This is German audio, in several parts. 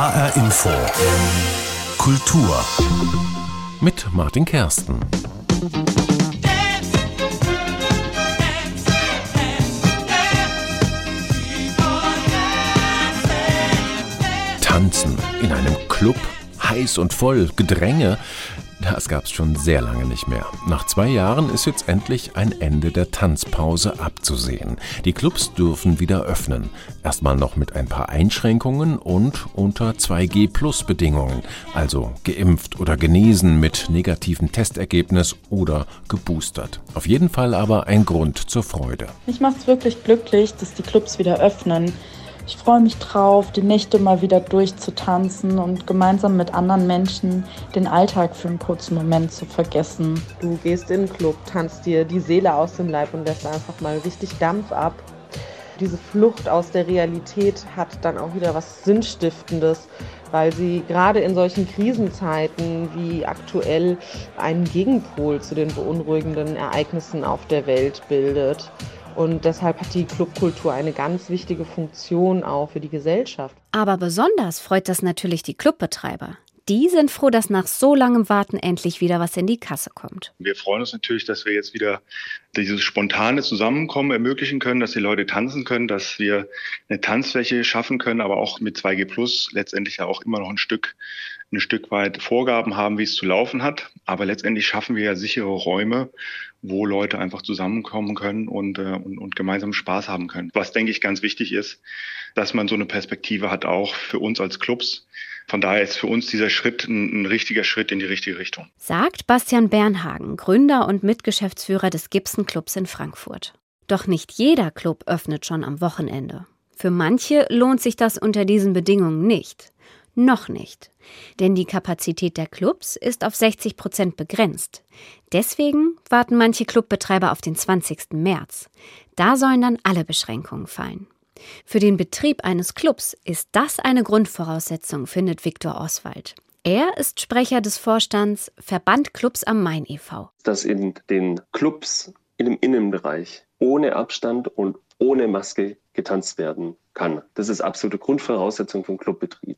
HR Info. Kultur. Mit Martin Kersten. Tanzen in einem Club, heiß und voll, Gedränge. Das gab's schon sehr lange nicht mehr. Nach zwei Jahren ist jetzt endlich ein Ende der Tanzpause abzusehen. Die Clubs dürfen wieder öffnen. Erstmal noch mit ein paar Einschränkungen und unter 2G-Plus-Bedingungen. Also geimpft oder genesen mit negativem Testergebnis oder geboostert. Auf jeden Fall aber ein Grund zur Freude. Mich macht's wirklich glücklich, dass die Clubs wieder öffnen. Ich freue mich drauf, die Nächte mal wieder durchzutanzen und gemeinsam mit anderen Menschen den Alltag für einen kurzen Moment zu vergessen. Du gehst in den Club, tanzt dir die Seele aus dem Leib und lässt einfach mal richtig Dampf ab. Diese Flucht aus der Realität hat dann auch wieder was Sinnstiftendes, weil sie gerade in solchen Krisenzeiten wie aktuell einen Gegenpol zu den beunruhigenden Ereignissen auf der Welt bildet. Und deshalb hat die Clubkultur eine ganz wichtige Funktion auch für die Gesellschaft. Aber besonders freut das natürlich die Clubbetreiber. Die sind froh, dass nach so langem Warten endlich wieder was in die Kasse kommt. Wir freuen uns natürlich, dass wir jetzt wieder dieses spontane Zusammenkommen ermöglichen können, dass die Leute tanzen können, dass wir eine Tanzfläche schaffen können, aber auch mit 2G Plus letztendlich ja auch immer noch ein Stück ein Stück weit Vorgaben haben, wie es zu laufen hat. Aber letztendlich schaffen wir ja sichere Räume, wo Leute einfach zusammenkommen können und, äh, und, und gemeinsam Spaß haben können. Was, denke ich, ganz wichtig ist, dass man so eine Perspektive hat, auch für uns als Clubs. Von daher ist für uns dieser Schritt ein, ein richtiger Schritt in die richtige Richtung. Sagt Bastian Bernhagen, Gründer und Mitgeschäftsführer des Gibson Clubs in Frankfurt. Doch nicht jeder Club öffnet schon am Wochenende. Für manche lohnt sich das unter diesen Bedingungen nicht. Noch nicht. Denn die Kapazität der Clubs ist auf 60 Prozent begrenzt. Deswegen warten manche Clubbetreiber auf den 20. März. Da sollen dann alle Beschränkungen fallen. Für den Betrieb eines Clubs ist das eine Grundvoraussetzung, findet Viktor Oswald. Er ist Sprecher des Vorstands Verband Clubs am Main e.V. Dass in den Clubs im Innenbereich ohne Abstand und ohne Maske getanzt werden kann. Das ist absolute Grundvoraussetzung vom Clubbetrieb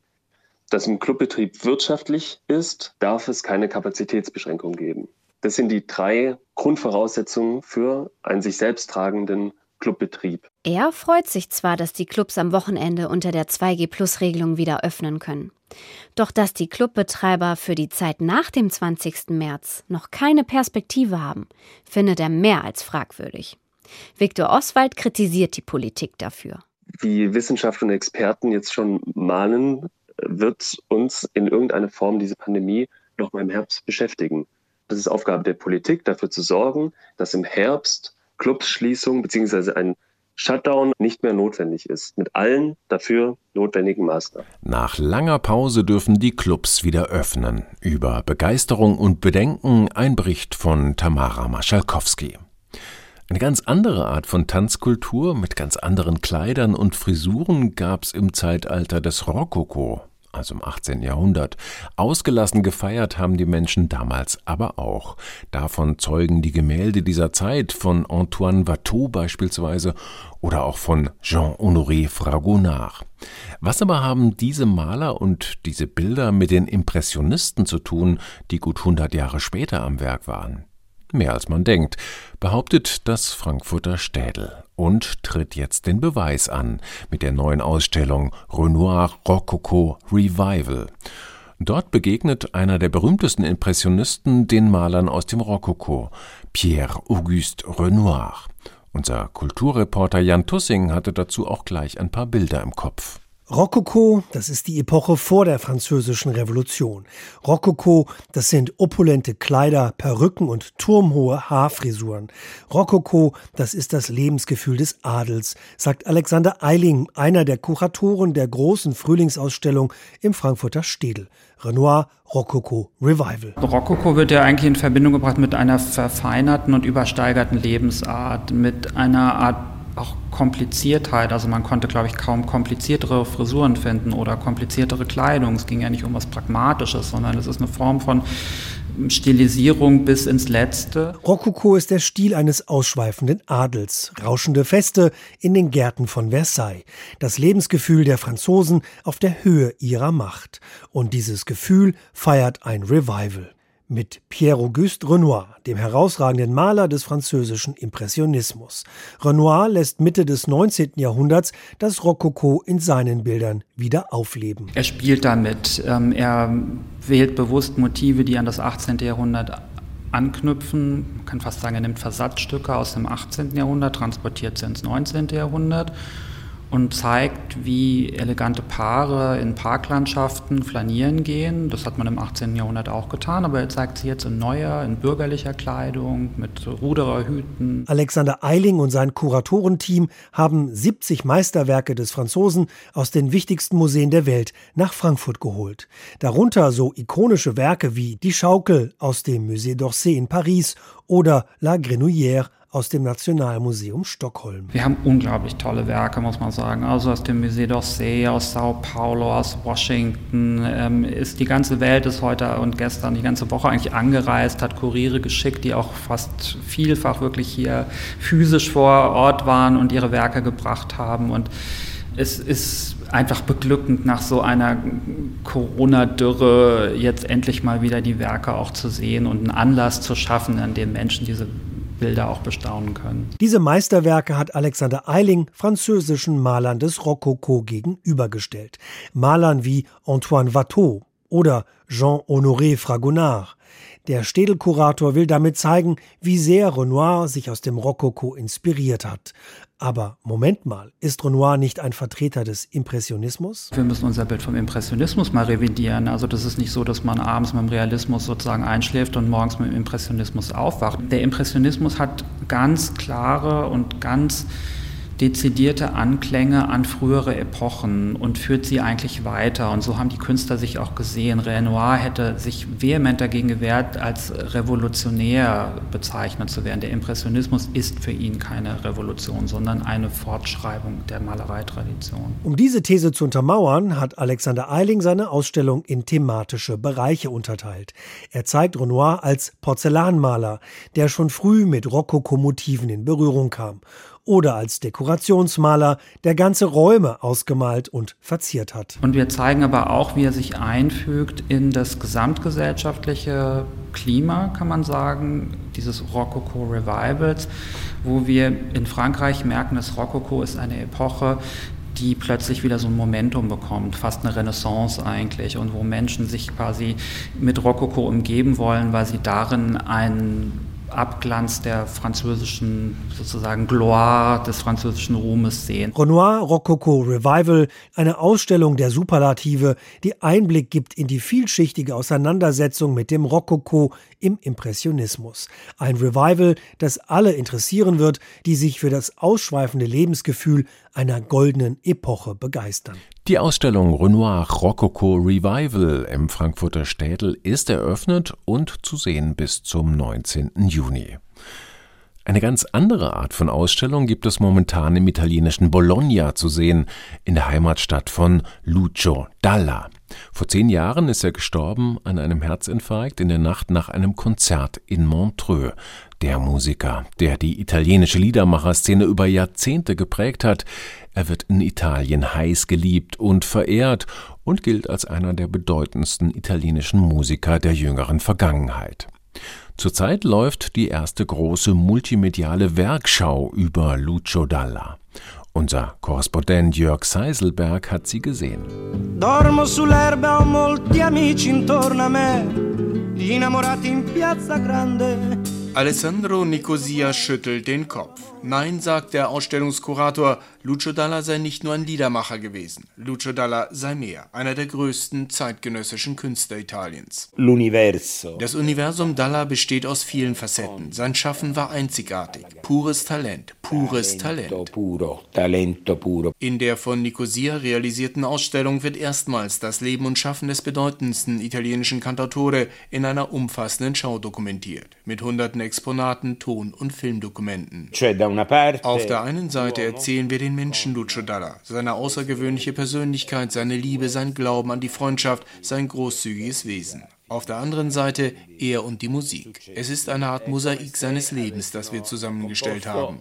dass im Clubbetrieb wirtschaftlich ist, darf es keine Kapazitätsbeschränkung geben. Das sind die drei Grundvoraussetzungen für einen sich selbst tragenden Clubbetrieb. Er freut sich zwar, dass die Clubs am Wochenende unter der 2G-Plus-Regelung wieder öffnen können. Doch dass die Clubbetreiber für die Zeit nach dem 20. März noch keine Perspektive haben, findet er mehr als fragwürdig. Viktor Oswald kritisiert die Politik dafür. Wie Wissenschaft und Experten jetzt schon mahnen, wird uns in irgendeiner Form diese Pandemie noch mal im Herbst beschäftigen. Das ist Aufgabe der Politik, dafür zu sorgen, dass im Herbst Clubsschließung bzw. ein Shutdown nicht mehr notwendig ist, mit allen dafür notwendigen Maßnahmen. Nach langer Pause dürfen die Clubs wieder öffnen. Über Begeisterung und Bedenken ein Bericht von Tamara Maschalkowski. Eine ganz andere Art von Tanzkultur mit ganz anderen Kleidern und Frisuren gab's im Zeitalter des Rokoko also im 18. Jahrhundert. Ausgelassen gefeiert haben die Menschen damals aber auch. Davon zeugen die Gemälde dieser Zeit von Antoine Watteau beispielsweise oder auch von Jean-Honoré Fragonard. Was aber haben diese Maler und diese Bilder mit den Impressionisten zu tun, die gut 100 Jahre später am Werk waren? Mehr als man denkt, behauptet das Frankfurter Städel und tritt jetzt den Beweis an mit der neuen Ausstellung Renoir Rococo Revival. Dort begegnet einer der berühmtesten Impressionisten den Malern aus dem Rokoko, Pierre-Auguste Renoir. Unser Kulturreporter Jan Tussing hatte dazu auch gleich ein paar Bilder im Kopf. Rokoko, das ist die Epoche vor der französischen Revolution. Rokoko, das sind opulente Kleider, Perücken und turmhohe Haarfrisuren. Rokoko, das ist das Lebensgefühl des Adels, sagt Alexander Eiling, einer der Kuratoren der großen Frühlingsausstellung im Frankfurter Städel. Renoir Rokoko Revival. Rokoko wird ja eigentlich in Verbindung gebracht mit einer verfeinerten und übersteigerten Lebensart, mit einer Art auch Kompliziertheit. Also man konnte, glaube ich, kaum kompliziertere Frisuren finden oder kompliziertere Kleidung. Es ging ja nicht um was Pragmatisches, sondern es ist eine Form von Stilisierung bis ins Letzte. Rokoko ist der Stil eines ausschweifenden Adels, rauschende Feste in den Gärten von Versailles, das Lebensgefühl der Franzosen auf der Höhe ihrer Macht. Und dieses Gefühl feiert ein Revival mit Pierre-Auguste Renoir, dem herausragenden Maler des französischen Impressionismus. Renoir lässt Mitte des 19. Jahrhunderts das Rokoko in seinen Bildern wieder aufleben. Er spielt damit, ähm, er wählt bewusst Motive, die an das 18. Jahrhundert anknüpfen. Man kann fast sagen, er nimmt Versatzstücke aus dem 18. Jahrhundert, transportiert sie ins 19. Jahrhundert und zeigt, wie elegante Paare in Parklandschaften flanieren gehen. Das hat man im 18. Jahrhundert auch getan, aber er zeigt sie jetzt in neuer, in bürgerlicher Kleidung, mit Rudererhüten. Alexander Eiling und sein Kuratorenteam haben 70 Meisterwerke des Franzosen aus den wichtigsten Museen der Welt nach Frankfurt geholt. Darunter so ikonische Werke wie Die Schaukel aus dem Musée d'Orsay in Paris oder La Grenouillère aus dem Nationalmuseum Stockholm. Wir haben unglaublich tolle Werke, muss man sagen. Also aus dem Musée d'Orsay, aus Sao Paulo, aus Washington. Ähm, ist die ganze Welt ist heute und gestern die ganze Woche eigentlich angereist, hat Kuriere geschickt, die auch fast vielfach wirklich hier physisch vor Ort waren und ihre Werke gebracht haben. Und es ist einfach beglückend, nach so einer Corona-Dürre jetzt endlich mal wieder die Werke auch zu sehen und einen Anlass zu schaffen, an dem Menschen diese Bilder auch bestaunen können. Diese Meisterwerke hat Alexander Eiling französischen Malern des Rokoko gegenübergestellt. Malern wie Antoine Watteau oder Jean-Honoré Fragonard. Der Städelkurator will damit zeigen, wie sehr Renoir sich aus dem Rokoko inspiriert hat. Aber Moment mal, ist Renoir nicht ein Vertreter des Impressionismus? Wir müssen unser Bild vom Impressionismus mal revidieren. Also das ist nicht so, dass man abends mit dem Realismus sozusagen einschläft und morgens mit dem Impressionismus aufwacht. Der Impressionismus hat ganz klare und ganz dezidierte Anklänge an frühere Epochen und führt sie eigentlich weiter. Und so haben die Künstler sich auch gesehen. Renoir hätte sich vehement dagegen gewehrt, als revolutionär bezeichnet zu werden. Der Impressionismus ist für ihn keine Revolution, sondern eine Fortschreibung der Malereitradition. Um diese These zu untermauern, hat Alexander Eiling seine Ausstellung in thematische Bereiche unterteilt. Er zeigt Renoir als Porzellanmaler, der schon früh mit Rokoko-Motiven in Berührung kam oder als Dekorationsmaler, der ganze Räume ausgemalt und verziert hat. Und wir zeigen aber auch, wie er sich einfügt in das gesamtgesellschaftliche Klima, kann man sagen, dieses Rococo Revivals, wo wir in Frankreich merken, dass Rococo ist eine Epoche, die plötzlich wieder so ein Momentum bekommt, fast eine Renaissance eigentlich, und wo Menschen sich quasi mit Rococo umgeben wollen, weil sie darin einen Abglanz der französischen sozusagen Gloire des französischen Ruhmes sehen. Renoir Rococo Revival, eine Ausstellung der Superlative, die Einblick gibt in die vielschichtige Auseinandersetzung mit dem Rococo im Impressionismus. Ein Revival, das alle interessieren wird, die sich für das ausschweifende Lebensgefühl einer goldenen Epoche begeistern. Die Ausstellung Renoir Rococo Revival im Frankfurter Städel ist eröffnet und zu sehen bis zum 19. Juni. Eine ganz andere Art von Ausstellung gibt es momentan im italienischen Bologna zu sehen, in der Heimatstadt von Lucio Dalla. Vor zehn Jahren ist er gestorben an einem Herzinfarkt in der Nacht nach einem Konzert in Montreux. Der Musiker, der die italienische Liedermacherszene über Jahrzehnte geprägt hat, er wird in Italien heiß geliebt und verehrt und gilt als einer der bedeutendsten italienischen Musiker der jüngeren Vergangenheit. Zurzeit läuft die erste große multimediale Werkschau über Lucio Dalla. Unser Korrespondent Jörg Seiselberg hat sie gesehen. Dormo sull'erba, ho molti amici intorno a me, gli innamorati in piazza grande. Alessandro Nicosia schüttelt den Kopf. Nein, sagt der Ausstellungskurator, Lucio Dalla sei nicht nur ein Liedermacher gewesen. Lucio Dalla sei mehr, einer der größten zeitgenössischen Künstler Italiens. L'universo. Das Universum Dalla besteht aus vielen Facetten. Sein Schaffen war einzigartig. Pures Talent, pures Talent. In der von Nicosia realisierten Ausstellung wird erstmals das Leben und Schaffen des bedeutendsten italienischen Cantautore in einer umfassenden Schau dokumentiert. Mit hunderten Exponaten, Ton- und Filmdokumenten. Auf der einen Seite erzählen wir den Menschen Lucio Dalla, seine außergewöhnliche Persönlichkeit, seine Liebe, sein Glauben an die Freundschaft, sein großzügiges Wesen. Auf der anderen Seite er und die Musik. Es ist eine Art Mosaik seines Lebens, das wir zusammengestellt haben.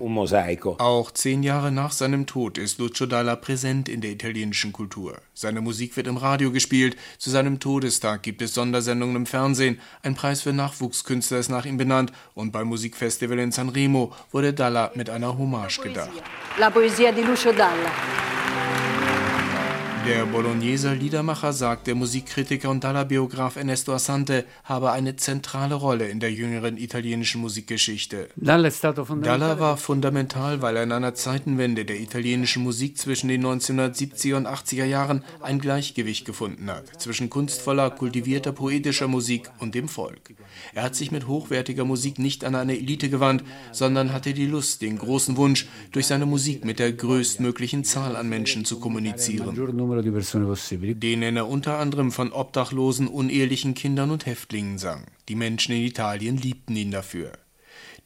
Auch zehn Jahre nach seinem Tod ist Lucio Dalla präsent in der italienischen Kultur. Seine Musik wird im Radio gespielt, zu seinem Todestag gibt es Sondersendungen im Fernsehen, ein Preis für Nachwuchskünstler ist nach ihm benannt und beim Musikfestival in Sanremo wurde Dalla mit einer Hommage gedacht. La poesia di Lucio Dalla. Der Bologneser Liedermacher sagt, der Musikkritiker und Dalla-Biograf Ernesto Assante habe eine zentrale Rolle in der jüngeren italienischen Musikgeschichte. Dalla war fundamental, weil er in einer Zeitenwende der italienischen Musik zwischen den 1970er und 80er Jahren ein Gleichgewicht gefunden hat, zwischen kunstvoller, kultivierter, poetischer Musik und dem Volk. Er hat sich mit hochwertiger Musik nicht an eine Elite gewandt, sondern hatte die Lust, den großen Wunsch, durch seine Musik mit der größtmöglichen Zahl an Menschen zu kommunizieren numero di persone possibili. Denen er unter anderem von obdachlosen, unehelichen Kindern und Häftlingen sang. Die Menschen in Italien liebten ihn dafür.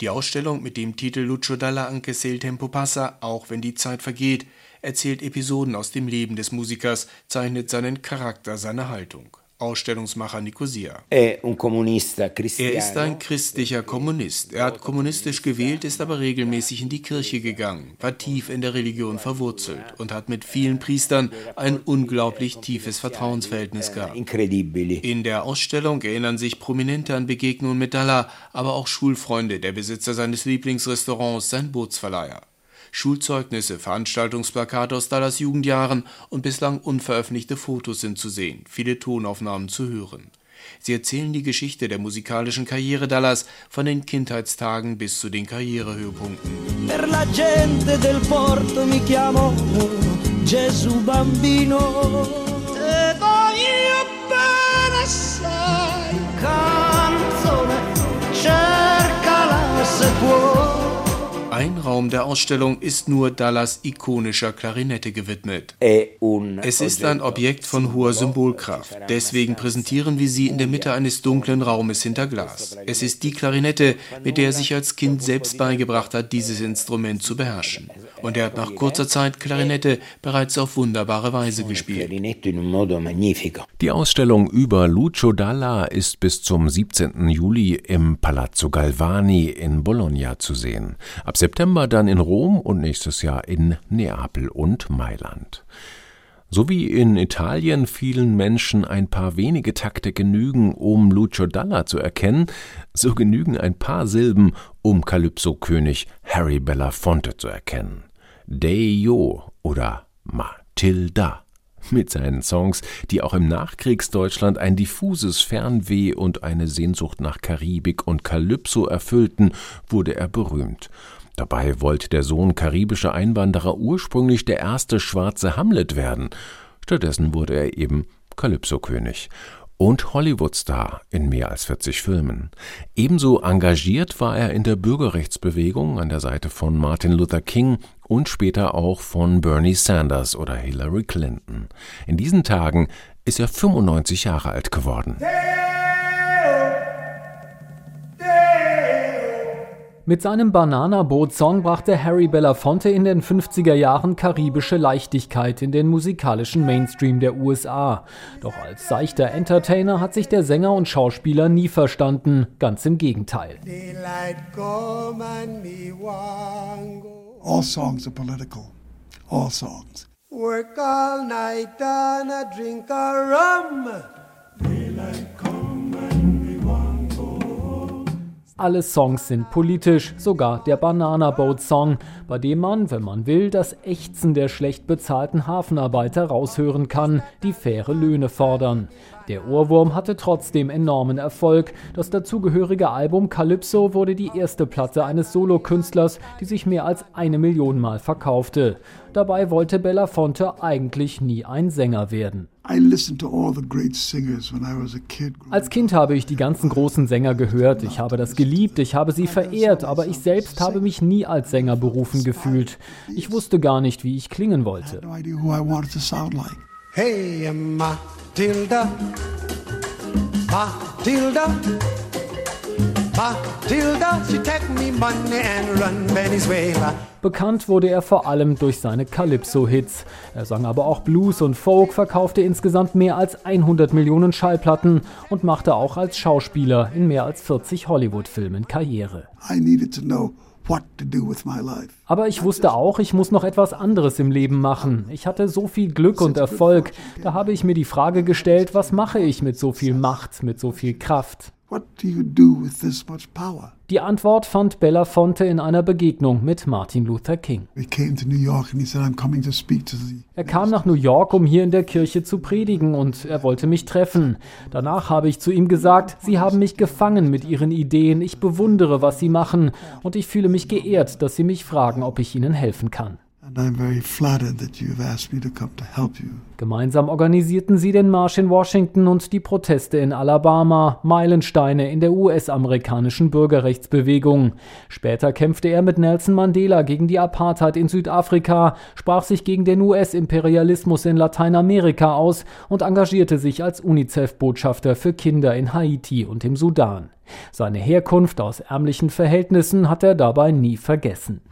Die Ausstellung mit dem Titel Lucio Dalla anche se il tempo passa, auch wenn die Zeit vergeht, erzählt Episoden aus dem Leben des Musikers, zeichnet seinen Charakter, seine Haltung. Ausstellungsmacher Nicosia. Er ist ein christlicher Kommunist. Er hat kommunistisch gewählt, ist aber regelmäßig in die Kirche gegangen, war tief in der Religion verwurzelt und hat mit vielen Priestern ein unglaublich tiefes Vertrauensverhältnis gehabt. In der Ausstellung erinnern sich Prominente an Begegnungen mit Dalla, aber auch Schulfreunde, der Besitzer seines Lieblingsrestaurants, sein Bootsverleiher. Schulzeugnisse, Veranstaltungsplakate aus Dallas Jugendjahren und bislang unveröffentlichte Fotos sind zu sehen, viele Tonaufnahmen zu hören. Sie erzählen die Geschichte der musikalischen Karriere Dallas von den Kindheitstagen bis zu den Karrierehöhepunkten. Per la gente del porto mi chiamo Gesù bambino. Te voglio bene Ein Raum der Ausstellung ist nur Dallas ikonischer Klarinette gewidmet. Es ist ein Objekt von hoher Symbolkraft. Deswegen präsentieren wir sie in der Mitte eines dunklen Raumes hinter Glas. Es ist die Klarinette, mit der er sich als Kind selbst beigebracht hat, dieses Instrument zu beherrschen. Und er hat nach kurzer Zeit Klarinette bereits auf wunderbare Weise gespielt. Die Ausstellung über Lucio Dalla ist bis zum 17. Juli im Palazzo Galvani in Bologna zu sehen. Ab September dann in Rom und nächstes Jahr in Neapel und Mailand. So wie in Italien vielen Menschen ein paar wenige Takte genügen, um Lucio Dalla zu erkennen, so genügen ein paar Silben, um Calypso-König Harry Belafonte zu erkennen. Deio oder Matilda mit seinen Songs, die auch im Nachkriegsdeutschland ein diffuses Fernweh und eine Sehnsucht nach Karibik und Kalypso erfüllten, wurde er berühmt. Dabei wollte der Sohn karibischer Einwanderer ursprünglich der erste schwarze Hamlet werden. Stattdessen wurde er eben Kalypso-König und Hollywood-Star in mehr als 40 Filmen. Ebenso engagiert war er in der Bürgerrechtsbewegung an der Seite von Martin Luther King und später auch von Bernie Sanders oder Hillary Clinton. In diesen Tagen ist er 95 Jahre alt geworden. Mit seinem Banana-Boot-Song brachte Harry Belafonte in den 50er Jahren karibische Leichtigkeit in den musikalischen Mainstream der USA. Doch als seichter Entertainer hat sich der Sänger und Schauspieler nie verstanden, ganz im Gegenteil. All songs are political. All songs. Work all night and a drink a rum. Alle Songs sind politisch, sogar der Banana Boat Song, bei dem man, wenn man will, das Ächzen der schlecht bezahlten Hafenarbeiter raushören kann, die faire Löhne fordern. Der Ohrwurm hatte trotzdem enormen Erfolg. Das dazugehörige Album Calypso wurde die erste Platte eines Solokünstlers, die sich mehr als eine Million Mal verkaufte. Dabei wollte Belafonte eigentlich nie ein Sänger werden. Als Kind habe ich die ganzen großen Sänger gehört, ich habe das geliebt, ich habe sie verehrt, aber ich selbst habe mich nie als Sänger berufen gefühlt. Ich wusste gar nicht, wie ich klingen wollte. Hey, Matilda, Matilda, Matilda, she take me money and run Venezuela. Bekannt wurde er vor allem durch seine Calypso-Hits. Er sang aber auch Blues und Folk, verkaufte insgesamt mehr als 100 Millionen Schallplatten und machte auch als Schauspieler in mehr als 40 Hollywood-Filmen Karriere. I needed to know aber ich wusste auch, ich muss noch etwas anderes im Leben machen. Ich hatte so viel Glück und Erfolg. Da habe ich mir die Frage gestellt, was mache ich mit so viel Macht, mit so viel Kraft? Die Antwort fand Belafonte in einer Begegnung mit Martin Luther King. Er kam nach New York, um hier in der Kirche zu predigen und er wollte mich treffen. Danach habe ich zu ihm gesagt, Sie haben mich gefangen mit Ihren Ideen, ich bewundere, was Sie machen und ich fühle mich geehrt, dass Sie mich fragen, ob ich Ihnen helfen kann. Gemeinsam organisierten sie den Marsch in Washington und die Proteste in Alabama, Meilensteine in der US-amerikanischen Bürgerrechtsbewegung. Später kämpfte er mit Nelson Mandela gegen die Apartheid in Südafrika, sprach sich gegen den US-Imperialismus in Lateinamerika aus und engagierte sich als UNICEF-Botschafter für Kinder in Haiti und im Sudan. Seine Herkunft aus ärmlichen Verhältnissen hat er dabei nie vergessen.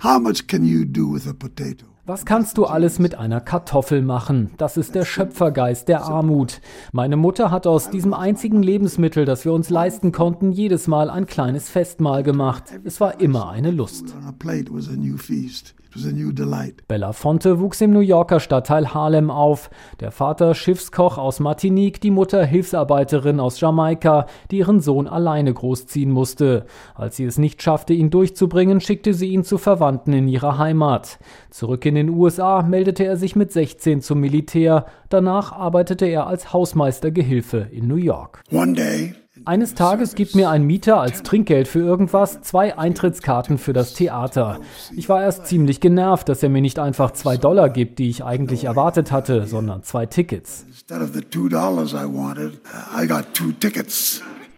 Was kannst du alles mit einer Kartoffel machen? Das ist der Schöpfergeist der Armut. Meine Mutter hat aus diesem einzigen Lebensmittel, das wir uns leisten konnten, jedes Mal ein kleines Festmahl gemacht. Es war immer eine Lust. Belafonte wuchs im New Yorker Stadtteil Harlem auf. Der Vater Schiffskoch aus Martinique, die Mutter Hilfsarbeiterin aus Jamaika, die ihren Sohn alleine großziehen musste. Als sie es nicht schaffte, ihn durchzubringen, schickte sie ihn zu Verwandten in ihrer Heimat. Zurück in den USA meldete er sich mit 16 zum Militär. Danach arbeitete er als Hausmeistergehilfe in New York. One day eines Tages gibt mir ein Mieter als Trinkgeld für irgendwas zwei Eintrittskarten für das Theater. Ich war erst ziemlich genervt, dass er mir nicht einfach zwei Dollar gibt, die ich eigentlich erwartet hatte, sondern zwei Tickets.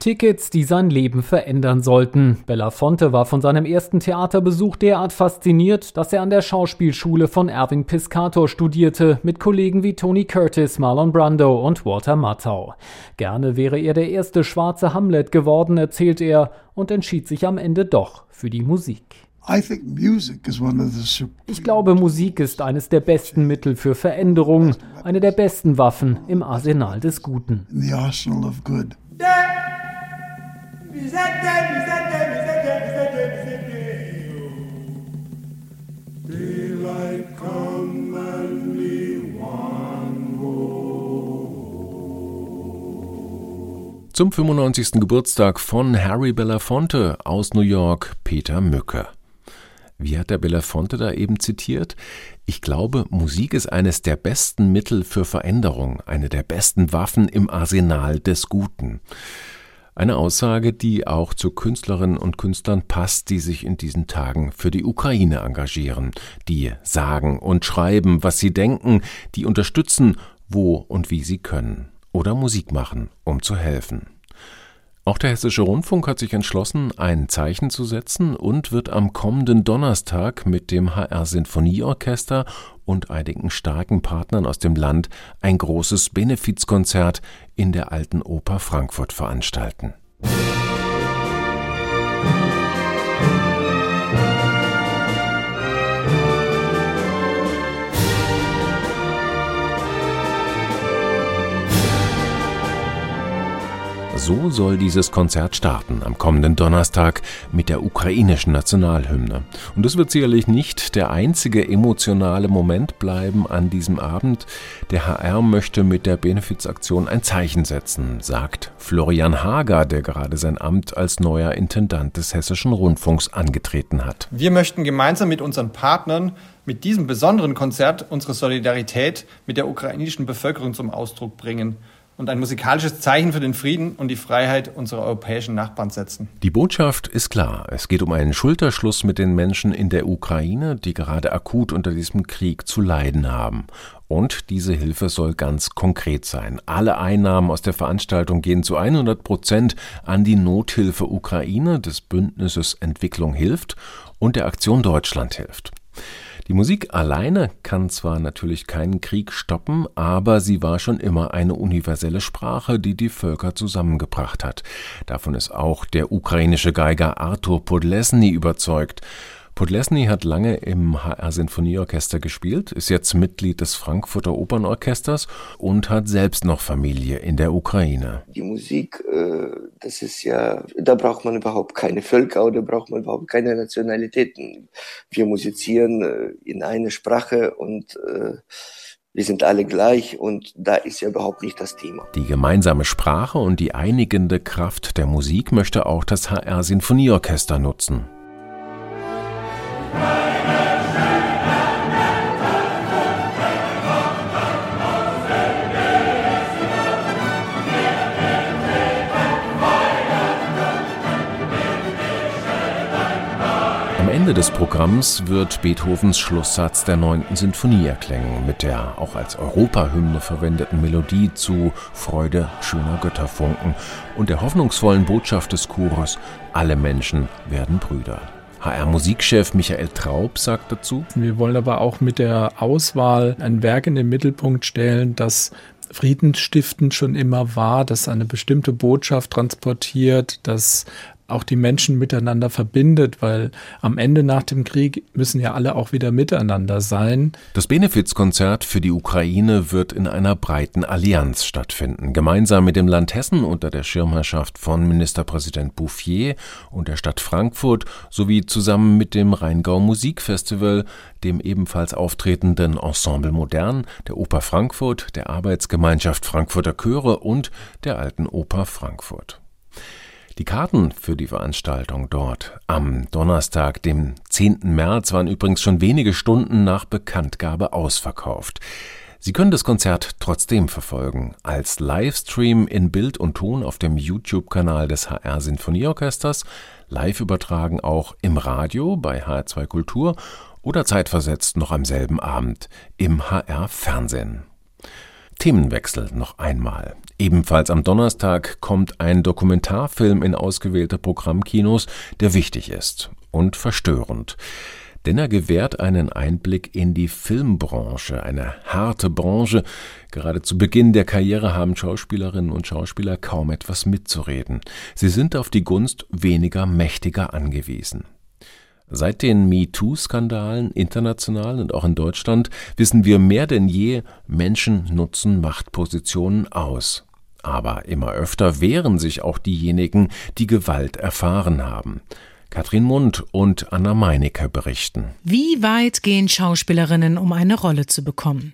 Tickets, die sein Leben verändern sollten. Belafonte war von seinem ersten Theaterbesuch derart fasziniert, dass er an der Schauspielschule von Erwin Piscator studierte, mit Kollegen wie Tony Curtis, Marlon Brando und Walter Matthau. Gerne wäre er der erste schwarze Hamlet geworden, erzählt er, und entschied sich am Ende doch für die Musik. Ich glaube, Musik ist eines der besten Mittel für Veränderung, eine der besten Waffen im Arsenal des Guten. Zum 95. Geburtstag von Harry Belafonte aus New York, Peter Mücke. Wie hat der Belafonte da eben zitiert? Ich glaube, Musik ist eines der besten Mittel für Veränderung, eine der besten Waffen im Arsenal des Guten. Eine Aussage, die auch zu Künstlerinnen und Künstlern passt, die sich in diesen Tagen für die Ukraine engagieren, die sagen und schreiben, was sie denken, die unterstützen, wo und wie sie können oder Musik machen, um zu helfen. Auch der Hessische Rundfunk hat sich entschlossen, ein Zeichen zu setzen und wird am kommenden Donnerstag mit dem HR Sinfonieorchester und einigen starken Partnern aus dem Land ein großes Benefizkonzert in der Alten Oper Frankfurt veranstalten. Musik So soll dieses Konzert starten am kommenden Donnerstag mit der ukrainischen Nationalhymne. Und es wird sicherlich nicht der einzige emotionale Moment bleiben an diesem Abend. Der HR möchte mit der Benefizaktion ein Zeichen setzen, sagt Florian Hager, der gerade sein Amt als neuer Intendant des Hessischen Rundfunks angetreten hat. Wir möchten gemeinsam mit unseren Partnern mit diesem besonderen Konzert unsere Solidarität mit der ukrainischen Bevölkerung zum Ausdruck bringen und ein musikalisches Zeichen für den Frieden und die Freiheit unserer europäischen Nachbarn setzen. Die Botschaft ist klar. Es geht um einen Schulterschluss mit den Menschen in der Ukraine, die gerade akut unter diesem Krieg zu leiden haben. Und diese Hilfe soll ganz konkret sein. Alle Einnahmen aus der Veranstaltung gehen zu 100 Prozent an die Nothilfe Ukraine des Bündnisses Entwicklung hilft und der Aktion Deutschland hilft. Die Musik alleine kann zwar natürlich keinen Krieg stoppen, aber sie war schon immer eine universelle Sprache, die die Völker zusammengebracht hat. Davon ist auch der ukrainische Geiger Arthur Podlesny überzeugt. Podlesny hat lange im HR Sinfonieorchester gespielt, ist jetzt Mitglied des Frankfurter Opernorchesters und hat selbst noch Familie in der Ukraine. Die Musik, äh, das ist ja, da braucht man überhaupt keine Völker oder braucht man überhaupt keine Nationalitäten. Wir musizieren äh, in einer Sprache und äh, wir sind alle gleich und da ist ja überhaupt nicht das Thema. Die gemeinsame Sprache und die einigende Kraft der Musik möchte auch das HR Sinfonieorchester nutzen. Ende des Programms wird Beethovens Schlusssatz der 9. Sinfonie erklingen, mit der auch als Europahymne verwendeten Melodie zu Freude schöner Götterfunken und der hoffnungsvollen Botschaft des Chores Alle Menschen werden Brüder. HR-Musikchef Michael Traub sagt dazu: Wir wollen aber auch mit der Auswahl ein Werk in den Mittelpunkt stellen, das friedensstiftend schon immer war, das eine bestimmte Botschaft transportiert, das auch die Menschen miteinander verbindet, weil am Ende nach dem Krieg müssen ja alle auch wieder miteinander sein. Das Benefizkonzert für die Ukraine wird in einer breiten Allianz stattfinden, gemeinsam mit dem Land Hessen unter der Schirmherrschaft von Ministerpräsident Bouffier und der Stadt Frankfurt sowie zusammen mit dem Rheingau Musikfestival, dem ebenfalls auftretenden Ensemble Modern, der Oper Frankfurt, der Arbeitsgemeinschaft Frankfurter Chöre und der Alten Oper Frankfurt. Die Karten für die Veranstaltung dort am Donnerstag, dem 10. März, waren übrigens schon wenige Stunden nach Bekanntgabe ausverkauft. Sie können das Konzert trotzdem verfolgen, als Livestream in Bild und Ton auf dem YouTube-Kanal des HR Sinfonieorchesters, live übertragen auch im Radio bei HR2 Kultur oder zeitversetzt noch am selben Abend im HR Fernsehen. Themenwechsel noch einmal. Ebenfalls am Donnerstag kommt ein Dokumentarfilm in ausgewählte Programmkinos, der wichtig ist und verstörend. Denn er gewährt einen Einblick in die Filmbranche, eine harte Branche. Gerade zu Beginn der Karriere haben Schauspielerinnen und Schauspieler kaum etwas mitzureden. Sie sind auf die Gunst weniger Mächtiger angewiesen. Seit den MeToo-Skandalen international und auch in Deutschland wissen wir mehr denn je, Menschen nutzen Machtpositionen aus. Aber immer öfter wehren sich auch diejenigen, die Gewalt erfahren haben. Katrin Mund und Anna Meinecke berichten. Wie weit gehen Schauspielerinnen, um eine Rolle zu bekommen?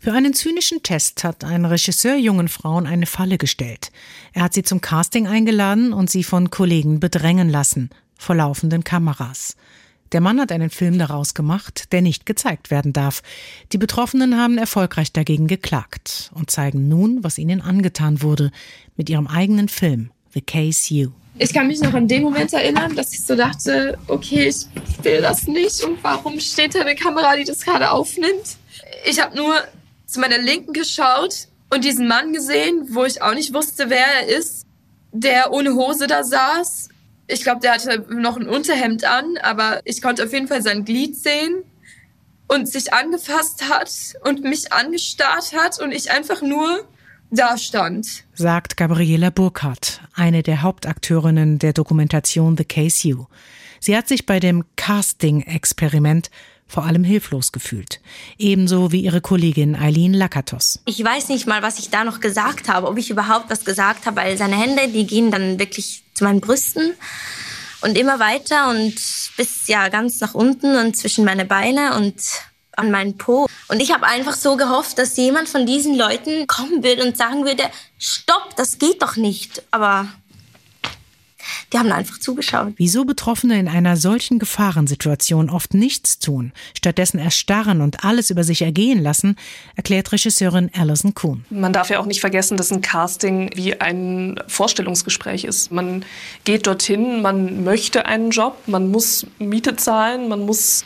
Für einen zynischen Test hat ein Regisseur jungen Frauen eine Falle gestellt. Er hat sie zum Casting eingeladen und sie von Kollegen bedrängen lassen vor laufenden Kameras. Der Mann hat einen Film daraus gemacht, der nicht gezeigt werden darf. Die Betroffenen haben erfolgreich dagegen geklagt und zeigen nun, was ihnen angetan wurde, mit ihrem eigenen Film The Case You. Ich kann mich noch an den Moment erinnern, dass ich so dachte, okay, ich will das nicht und warum steht da eine Kamera, die das gerade aufnimmt? Ich habe nur zu meiner Linken geschaut und diesen Mann gesehen, wo ich auch nicht wusste, wer er ist, der ohne Hose da saß ich glaube, der hatte noch ein Unterhemd an, aber ich konnte auf jeden Fall sein Glied sehen und sich angefasst hat und mich angestarrt hat und ich einfach nur da stand. Sagt Gabriela Burkhardt, eine der Hauptakteurinnen der Dokumentation The Case You. Sie hat sich bei dem Casting-Experiment vor allem hilflos gefühlt. Ebenso wie ihre Kollegin Eileen Lakatos. Ich weiß nicht mal, was ich da noch gesagt habe, ob ich überhaupt was gesagt habe, weil seine Hände, die gehen dann wirklich zu meinen Brüsten und immer weiter und bis ja ganz nach unten und zwischen meine Beine und an meinen Po. Und ich habe einfach so gehofft, dass jemand von diesen Leuten kommen würde und sagen würde, stopp, das geht doch nicht. Aber die haben einfach zugeschaut. Wieso Betroffene in einer solchen Gefahrensituation oft nichts tun, stattdessen erstarren und alles über sich ergehen lassen, erklärt Regisseurin Alison Kuhn. Man darf ja auch nicht vergessen, dass ein Casting wie ein Vorstellungsgespräch ist. Man geht dorthin, man möchte einen Job, man muss Miete zahlen, man muss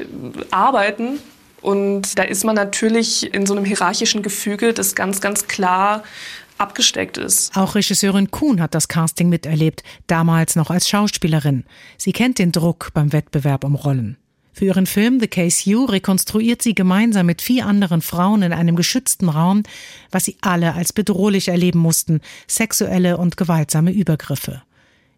arbeiten. Und da ist man natürlich in so einem hierarchischen Gefüge, das ganz, ganz klar abgesteckt ist. Auch Regisseurin Kuhn hat das Casting miterlebt, damals noch als Schauspielerin. Sie kennt den Druck beim Wettbewerb um Rollen. Für ihren Film The Case You rekonstruiert sie gemeinsam mit vier anderen Frauen in einem geschützten Raum, was sie alle als bedrohlich erleben mussten, sexuelle und gewaltsame Übergriffe.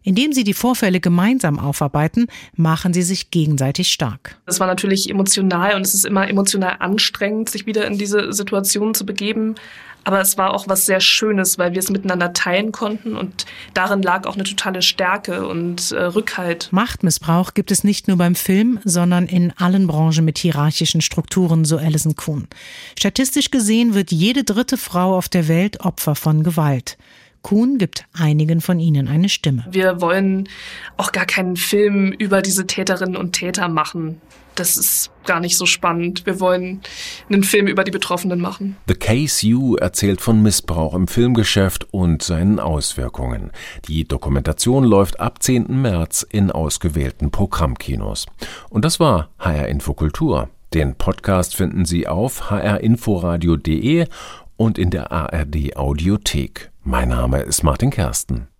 Indem sie die Vorfälle gemeinsam aufarbeiten, machen sie sich gegenseitig stark. Es war natürlich emotional und es ist immer emotional anstrengend, sich wieder in diese Situation zu begeben. Aber es war auch was sehr Schönes, weil wir es miteinander teilen konnten und darin lag auch eine totale Stärke und äh, Rückhalt. Machtmissbrauch gibt es nicht nur beim Film, sondern in allen Branchen mit hierarchischen Strukturen, so Alison Kuhn. Statistisch gesehen wird jede dritte Frau auf der Welt Opfer von Gewalt. Kuhn gibt einigen von ihnen eine Stimme. Wir wollen auch gar keinen Film über diese Täterinnen und Täter machen. Das ist gar nicht so spannend. Wir wollen einen Film über die Betroffenen machen. The Case You erzählt von Missbrauch im Filmgeschäft und seinen Auswirkungen. Die Dokumentation läuft ab 10. März in ausgewählten Programmkinos. Und das war HR Infokultur. Den Podcast finden Sie auf hrinforadio.de und in der ARD Audiothek. Mein Name ist Martin Kersten.